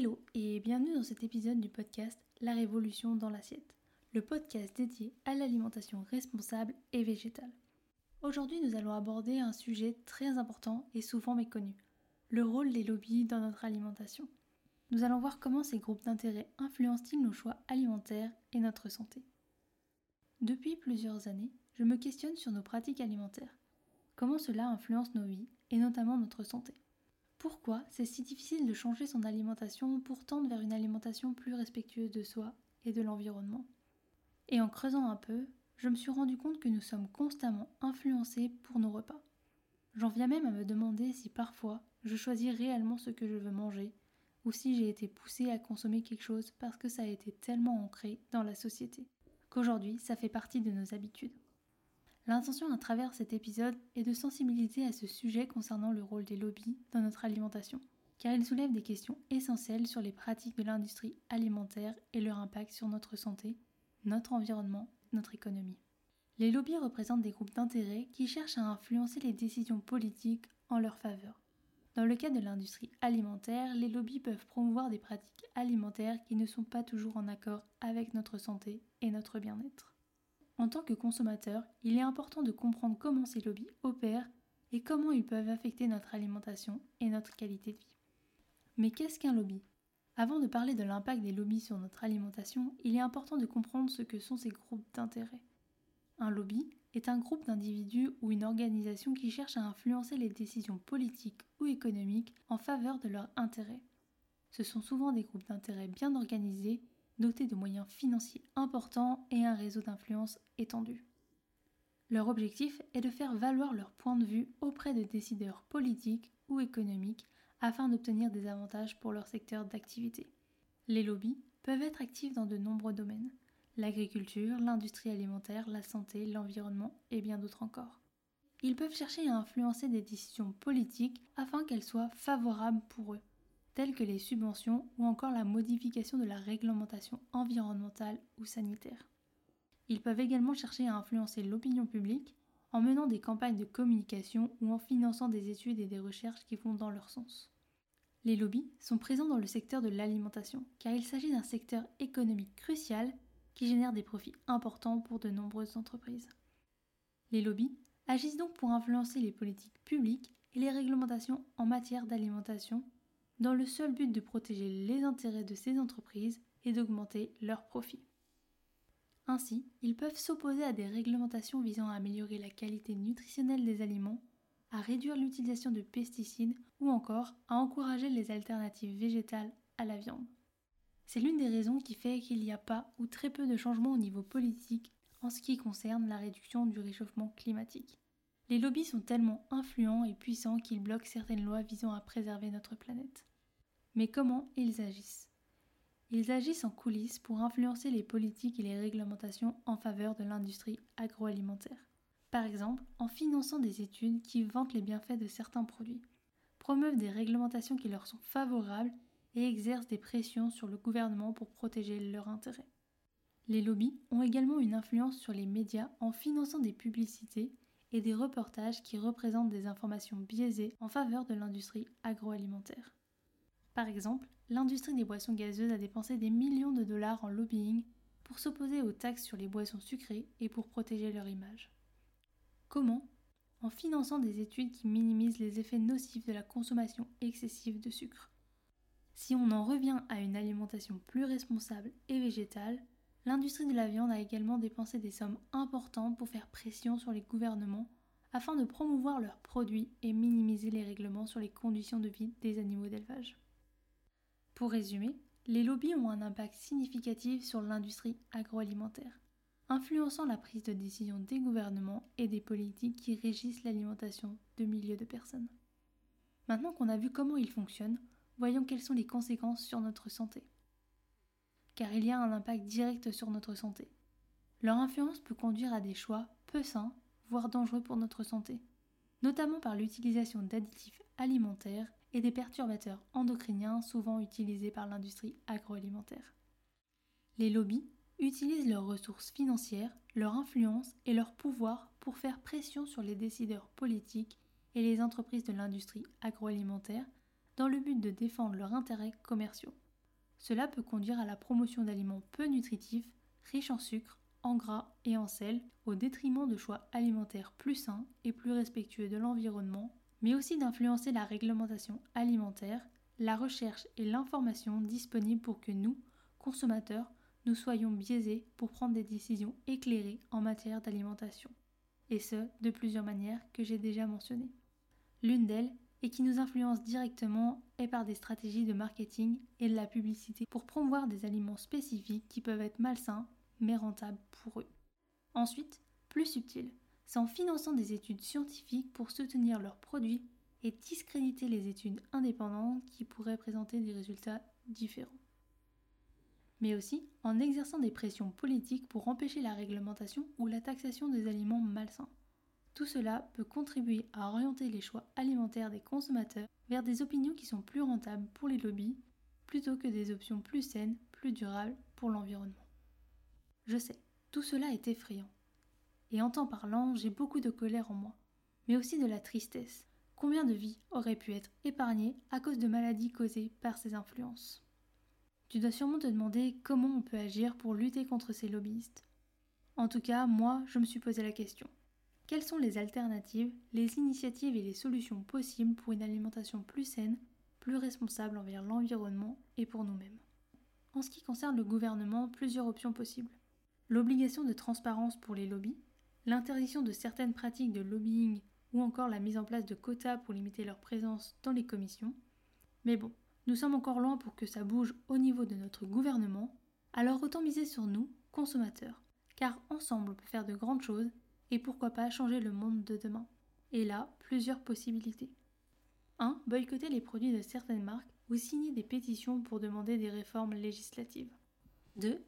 Hello et bienvenue dans cet épisode du podcast La Révolution dans l'assiette, le podcast dédié à l'alimentation responsable et végétale. Aujourd'hui nous allons aborder un sujet très important et souvent méconnu, le rôle des lobbies dans notre alimentation. Nous allons voir comment ces groupes d'intérêt influencent-ils nos choix alimentaires et notre santé. Depuis plusieurs années, je me questionne sur nos pratiques alimentaires. Comment cela influence nos vies et notamment notre santé. Pourquoi c'est si difficile de changer son alimentation pour tendre vers une alimentation plus respectueuse de soi et de l'environnement Et en creusant un peu, je me suis rendu compte que nous sommes constamment influencés pour nos repas. J'en viens même à me demander si parfois je choisis réellement ce que je veux manger ou si j'ai été poussé à consommer quelque chose parce que ça a été tellement ancré dans la société qu'aujourd'hui ça fait partie de nos habitudes. L'intention à travers cet épisode est de sensibiliser à ce sujet concernant le rôle des lobbies dans notre alimentation, car il soulève des questions essentielles sur les pratiques de l'industrie alimentaire et leur impact sur notre santé, notre environnement, notre économie. Les lobbies représentent des groupes d'intérêt qui cherchent à influencer les décisions politiques en leur faveur. Dans le cas de l'industrie alimentaire, les lobbies peuvent promouvoir des pratiques alimentaires qui ne sont pas toujours en accord avec notre santé et notre bien-être. En tant que consommateur, il est important de comprendre comment ces lobbies opèrent et comment ils peuvent affecter notre alimentation et notre qualité de vie. Mais qu'est-ce qu'un lobby? Avant de parler de l'impact des lobbies sur notre alimentation, il est important de comprendre ce que sont ces groupes d'intérêt. Un lobby est un groupe d'individus ou une organisation qui cherche à influencer les décisions politiques ou économiques en faveur de leurs intérêts. Ce sont souvent des groupes d'intérêt bien organisés dotés de moyens financiers importants et un réseau d'influence étendu. Leur objectif est de faire valoir leur point de vue auprès de décideurs politiques ou économiques afin d'obtenir des avantages pour leur secteur d'activité. Les lobbies peuvent être actifs dans de nombreux domaines l'agriculture, l'industrie alimentaire, la santé, l'environnement et bien d'autres encore. Ils peuvent chercher à influencer des décisions politiques afin qu'elles soient favorables pour eux telles que les subventions ou encore la modification de la réglementation environnementale ou sanitaire. Ils peuvent également chercher à influencer l'opinion publique en menant des campagnes de communication ou en finançant des études et des recherches qui vont dans leur sens. Les lobbies sont présents dans le secteur de l'alimentation, car il s'agit d'un secteur économique crucial qui génère des profits importants pour de nombreuses entreprises. Les lobbies agissent donc pour influencer les politiques publiques et les réglementations en matière d'alimentation dans le seul but de protéger les intérêts de ces entreprises et d'augmenter leurs profits. Ainsi, ils peuvent s'opposer à des réglementations visant à améliorer la qualité nutritionnelle des aliments, à réduire l'utilisation de pesticides ou encore à encourager les alternatives végétales à la viande. C'est l'une des raisons qui fait qu'il n'y a pas ou très peu de changements au niveau politique en ce qui concerne la réduction du réchauffement climatique. Les lobbies sont tellement influents et puissants qu'ils bloquent certaines lois visant à préserver notre planète. Mais comment ils agissent? Ils agissent en coulisses pour influencer les politiques et les réglementations en faveur de l'industrie agroalimentaire. Par exemple, en finançant des études qui vantent les bienfaits de certains produits, promeuvent des réglementations qui leur sont favorables et exercent des pressions sur le gouvernement pour protéger leurs intérêts. Les lobbies ont également une influence sur les médias en finançant des publicités et des reportages qui représentent des informations biaisées en faveur de l'industrie agroalimentaire. Par exemple, l'industrie des boissons gazeuses a dépensé des millions de dollars en lobbying pour s'opposer aux taxes sur les boissons sucrées et pour protéger leur image. Comment? En finançant des études qui minimisent les effets nocifs de la consommation excessive de sucre. Si on en revient à une alimentation plus responsable et végétale, l'industrie de la viande a également dépensé des sommes importantes pour faire pression sur les gouvernements afin de promouvoir leurs produits et minimiser les règlements sur les conditions de vie des animaux d'élevage. Pour résumer, les lobbies ont un impact significatif sur l'industrie agroalimentaire, influençant la prise de décision des gouvernements et des politiques qui régissent l'alimentation de milliers de personnes. Maintenant qu'on a vu comment ils fonctionnent, voyons quelles sont les conséquences sur notre santé. Car il y a un impact direct sur notre santé. Leur influence peut conduire à des choix peu sains, voire dangereux pour notre santé, notamment par l'utilisation d'additifs alimentaires et des perturbateurs endocriniens souvent utilisés par l'industrie agroalimentaire. Les lobbies utilisent leurs ressources financières, leur influence et leur pouvoir pour faire pression sur les décideurs politiques et les entreprises de l'industrie agroalimentaire dans le but de défendre leurs intérêts commerciaux. Cela peut conduire à la promotion d'aliments peu nutritifs, riches en sucre, en gras et en sel, au détriment de choix alimentaires plus sains et plus respectueux de l'environnement, mais aussi d'influencer la réglementation alimentaire, la recherche et l'information disponibles pour que nous, consommateurs, nous soyons biaisés pour prendre des décisions éclairées en matière d'alimentation. Et ce, de plusieurs manières que j'ai déjà mentionnées. L'une d'elles, et qui nous influence directement, est par des stratégies de marketing et de la publicité pour promouvoir des aliments spécifiques qui peuvent être malsains mais rentables pour eux. Ensuite, plus subtil, c'est en finançant des études scientifiques pour soutenir leurs produits et discréditer les études indépendantes qui pourraient présenter des résultats différents mais aussi en exerçant des pressions politiques pour empêcher la réglementation ou la taxation des aliments malsains. Tout cela peut contribuer à orienter les choix alimentaires des consommateurs vers des opinions qui sont plus rentables pour les lobbies plutôt que des options plus saines, plus durables pour l'environnement. Je sais, tout cela est effrayant. Et en temps parlant, j'ai beaucoup de colère en moi, mais aussi de la tristesse. Combien de vies auraient pu être épargnées à cause de maladies causées par ces influences? Tu dois sûrement te demander comment on peut agir pour lutter contre ces lobbyistes. En tout cas, moi, je me suis posé la question. Quelles sont les alternatives, les initiatives et les solutions possibles pour une alimentation plus saine, plus responsable envers l'environnement et pour nous-mêmes? En ce qui concerne le gouvernement, plusieurs options possibles. L'obligation de transparence pour les lobbies, l'interdiction de certaines pratiques de lobbying ou encore la mise en place de quotas pour limiter leur présence dans les commissions. Mais bon, nous sommes encore loin pour que ça bouge au niveau de notre gouvernement, alors autant miser sur nous, consommateurs, car ensemble on peut faire de grandes choses et pourquoi pas changer le monde de demain. Et là, plusieurs possibilités. 1. Boycotter les produits de certaines marques ou signer des pétitions pour demander des réformes législatives. 2.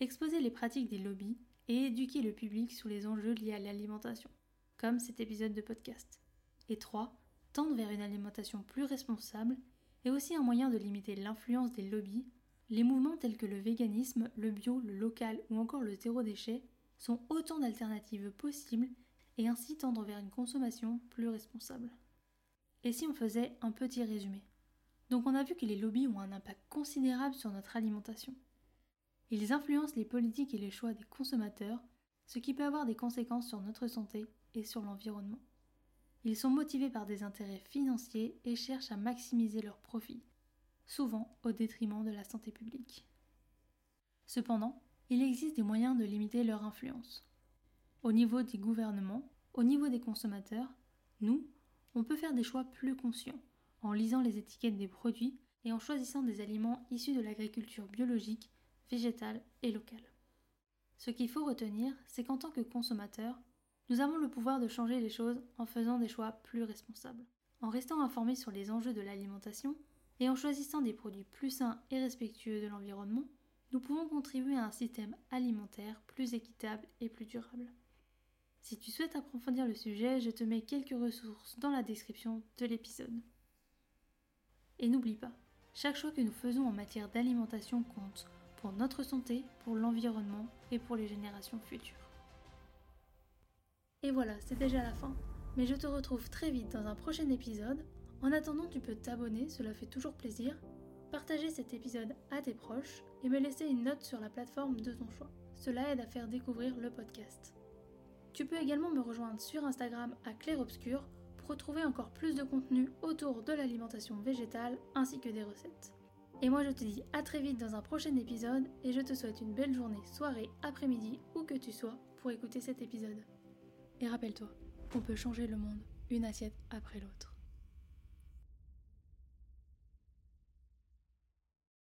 Exposer les pratiques des lobbies et éduquer le public sur les enjeux liés à l'alimentation, comme cet épisode de podcast. Et 3. Tendre vers une alimentation plus responsable et aussi un moyen de limiter l'influence des lobbies, les mouvements tels que le véganisme, le bio, le local ou encore le zéro déchet sont autant d'alternatives possibles et ainsi tendre vers une consommation plus responsable. Et si on faisait un petit résumé? Donc on a vu que les lobbies ont un impact considérable sur notre alimentation. Ils influencent les politiques et les choix des consommateurs, ce qui peut avoir des conséquences sur notre santé et sur l'environnement. Ils sont motivés par des intérêts financiers et cherchent à maximiser leurs profits, souvent au détriment de la santé publique. Cependant, il existe des moyens de limiter leur influence. Au niveau des gouvernements, au niveau des consommateurs, nous, on peut faire des choix plus conscients, en lisant les étiquettes des produits et en choisissant des aliments issus de l'agriculture biologique, végétale et locale. Ce qu'il faut retenir, c'est qu'en tant que consommateur, nous avons le pouvoir de changer les choses en faisant des choix plus responsables. En restant informés sur les enjeux de l'alimentation et en choisissant des produits plus sains et respectueux de l'environnement, nous pouvons contribuer à un système alimentaire plus équitable et plus durable. Si tu souhaites approfondir le sujet, je te mets quelques ressources dans la description de l'épisode. Et n'oublie pas, chaque choix que nous faisons en matière d'alimentation compte pour notre santé, pour l'environnement et pour les générations futures. Et voilà, c'est déjà la fin. Mais je te retrouve très vite dans un prochain épisode. En attendant, tu peux t'abonner, cela fait toujours plaisir, partager cet épisode à tes proches et me laisser une note sur la plateforme de ton choix. Cela aide à faire découvrir le podcast. Tu peux également me rejoindre sur Instagram à Claire Obscur pour retrouver encore plus de contenu autour de l'alimentation végétale ainsi que des recettes. Et moi je te dis à très vite dans un prochain épisode et je te souhaite une belle journée, soirée, après-midi, où que tu sois pour écouter cet épisode. Et rappelle-toi, on peut changer le monde une assiette après l'autre.